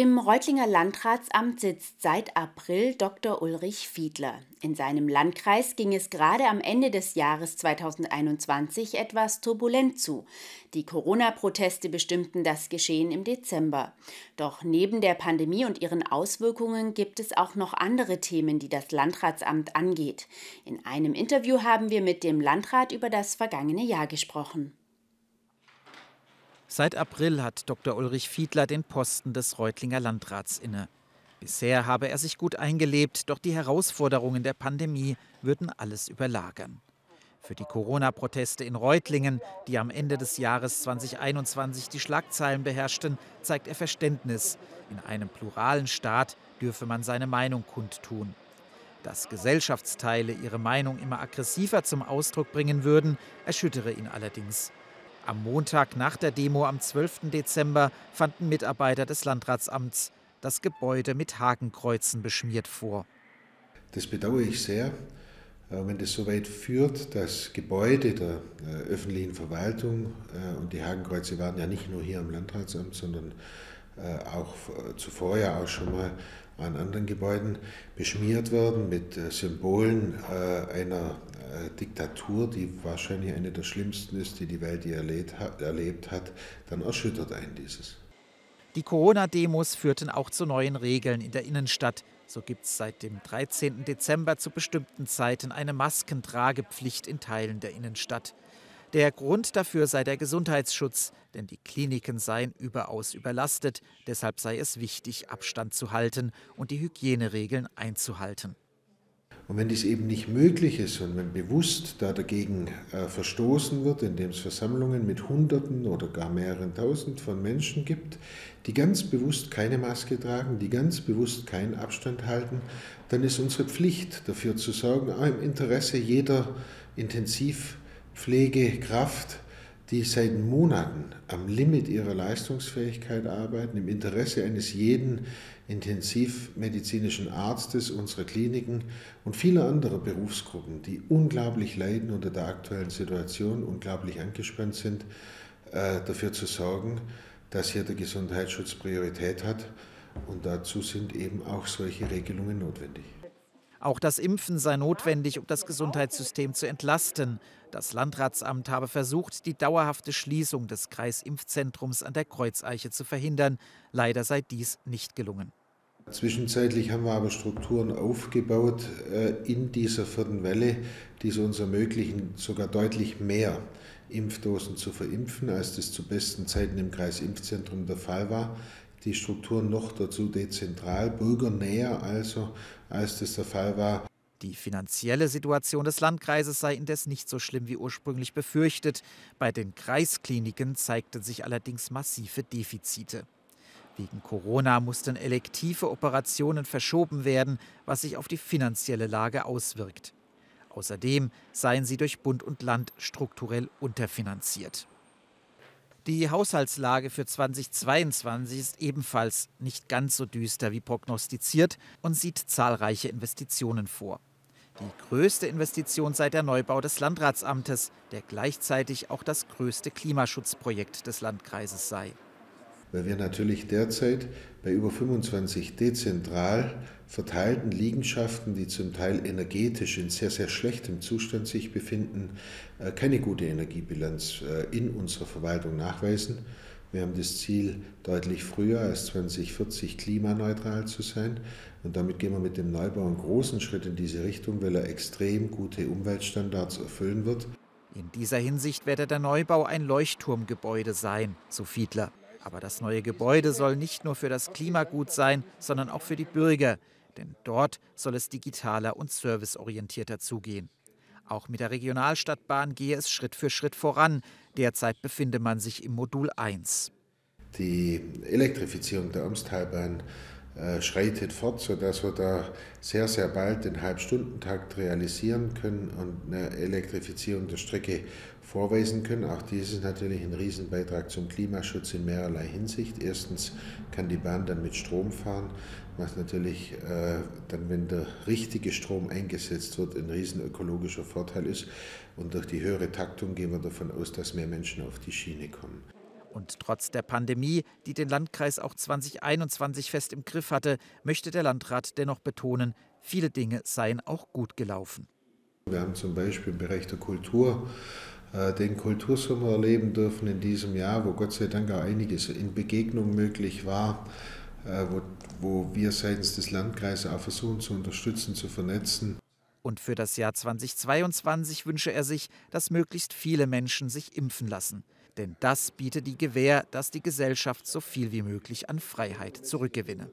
Im Reutlinger Landratsamt sitzt seit April Dr. Ulrich Fiedler. In seinem Landkreis ging es gerade am Ende des Jahres 2021 etwas turbulent zu. Die Corona-Proteste bestimmten das Geschehen im Dezember. Doch neben der Pandemie und ihren Auswirkungen gibt es auch noch andere Themen, die das Landratsamt angeht. In einem Interview haben wir mit dem Landrat über das vergangene Jahr gesprochen. Seit April hat Dr. Ulrich Fiedler den Posten des Reutlinger Landrats inne. Bisher habe er sich gut eingelebt, doch die Herausforderungen der Pandemie würden alles überlagern. Für die Corona-Proteste in Reutlingen, die am Ende des Jahres 2021 die Schlagzeilen beherrschten, zeigt er Verständnis. In einem pluralen Staat dürfe man seine Meinung kundtun. Dass Gesellschaftsteile ihre Meinung immer aggressiver zum Ausdruck bringen würden, erschüttere ihn allerdings. Am Montag nach der Demo am 12. Dezember fanden Mitarbeiter des Landratsamts das Gebäude mit Hakenkreuzen beschmiert vor. Das bedauere ich sehr, äh, wenn das so weit führt, dass Gebäude der äh, öffentlichen Verwaltung äh, und die Hakenkreuze waren ja nicht nur hier am Landratsamt, sondern auch zuvor ja auch schon mal an anderen Gebäuden beschmiert werden mit Symbolen einer Diktatur, die wahrscheinlich eine der schlimmsten ist, die die Welt je erlebt hat, dann erschüttert einen dieses. Die Corona-Demos führten auch zu neuen Regeln in der Innenstadt. So gibt es seit dem 13. Dezember zu bestimmten Zeiten eine Maskentragepflicht in Teilen der Innenstadt. Der Grund dafür sei der Gesundheitsschutz, denn die Kliniken seien überaus überlastet. Deshalb sei es wichtig, Abstand zu halten und die Hygieneregeln einzuhalten. Und wenn dies eben nicht möglich ist und wenn bewusst da dagegen äh, verstoßen wird, indem es Versammlungen mit Hunderten oder gar mehreren Tausend von Menschen gibt, die ganz bewusst keine Maske tragen, die ganz bewusst keinen Abstand halten, dann ist unsere Pflicht dafür zu sorgen, auch im Interesse jeder Intensivpflegekraft, die seit Monaten am Limit ihrer Leistungsfähigkeit arbeiten, im Interesse eines jeden intensivmedizinischen Arztes unserer Kliniken und vieler anderer Berufsgruppen, die unglaublich leiden unter der aktuellen Situation, unglaublich angespannt sind, äh, dafür zu sorgen, dass hier der Gesundheitsschutz Priorität hat. Und dazu sind eben auch solche Regelungen notwendig. Auch das Impfen sei notwendig, um das Gesundheitssystem zu entlasten. Das Landratsamt habe versucht, die dauerhafte Schließung des Kreisimpfzentrums an der Kreuzeiche zu verhindern. Leider sei dies nicht gelungen. Zwischenzeitlich haben wir aber Strukturen aufgebaut äh, in dieser vierten Welle, die es uns ermöglichen, sogar deutlich mehr Impfdosen zu verimpfen, als das zu besten Zeiten im Kreisimpfzentrum der Fall war die Strukturen noch dazu dezentral, bürgernäher also, als das der Fall war. Die finanzielle Situation des Landkreises sei indes nicht so schlimm wie ursprünglich befürchtet. Bei den Kreiskliniken zeigten sich allerdings massive Defizite. Wegen Corona mussten elektive Operationen verschoben werden, was sich auf die finanzielle Lage auswirkt. Außerdem seien sie durch Bund und Land strukturell unterfinanziert. Die Haushaltslage für 2022 ist ebenfalls nicht ganz so düster wie prognostiziert und sieht zahlreiche Investitionen vor. Die größte Investition sei der Neubau des Landratsamtes, der gleichzeitig auch das größte Klimaschutzprojekt des Landkreises sei weil wir natürlich derzeit bei über 25 dezentral verteilten Liegenschaften, die zum Teil energetisch in sehr, sehr schlechtem Zustand sich befinden, äh, keine gute Energiebilanz äh, in unserer Verwaltung nachweisen. Wir haben das Ziel, deutlich früher als 2040 klimaneutral zu sein. Und damit gehen wir mit dem Neubau einen großen Schritt in diese Richtung, weil er extrem gute Umweltstandards erfüllen wird. In dieser Hinsicht werde der Neubau ein Leuchtturmgebäude sein, so Fiedler. Aber das neue Gebäude soll nicht nur für das Klima gut sein, sondern auch für die Bürger, denn dort soll es digitaler und serviceorientierter zugehen. Auch mit der Regionalstadtbahn gehe es Schritt für Schritt voran. Derzeit befinde man sich im Modul 1. Die Elektrifizierung der Amstalbahn schreitet fort, sodass wir da sehr, sehr bald den Halbstundentakt realisieren können und eine Elektrifizierung der Strecke vorweisen können. Auch dies ist natürlich ein Riesenbeitrag zum Klimaschutz in mehrerlei Hinsicht. Erstens kann die Bahn dann mit Strom fahren, was natürlich äh, dann, wenn der richtige Strom eingesetzt wird, ein riesen ökologischer Vorteil ist. Und durch die höhere Taktung gehen wir davon aus, dass mehr Menschen auf die Schiene kommen. Und trotz der Pandemie, die den Landkreis auch 2021 fest im Griff hatte, möchte der Landrat dennoch betonen, viele Dinge seien auch gut gelaufen. Wir haben zum Beispiel im Bereich der Kultur äh, den Kultursommer erleben dürfen in diesem Jahr, wo Gott sei Dank auch einiges in Begegnung möglich war, äh, wo, wo wir seitens des Landkreises auch versuchen zu unterstützen, zu vernetzen. Und für das Jahr 2022 wünsche er sich, dass möglichst viele Menschen sich impfen lassen. Denn das bietet die Gewähr, dass die Gesellschaft so viel wie möglich an Freiheit zurückgewinne.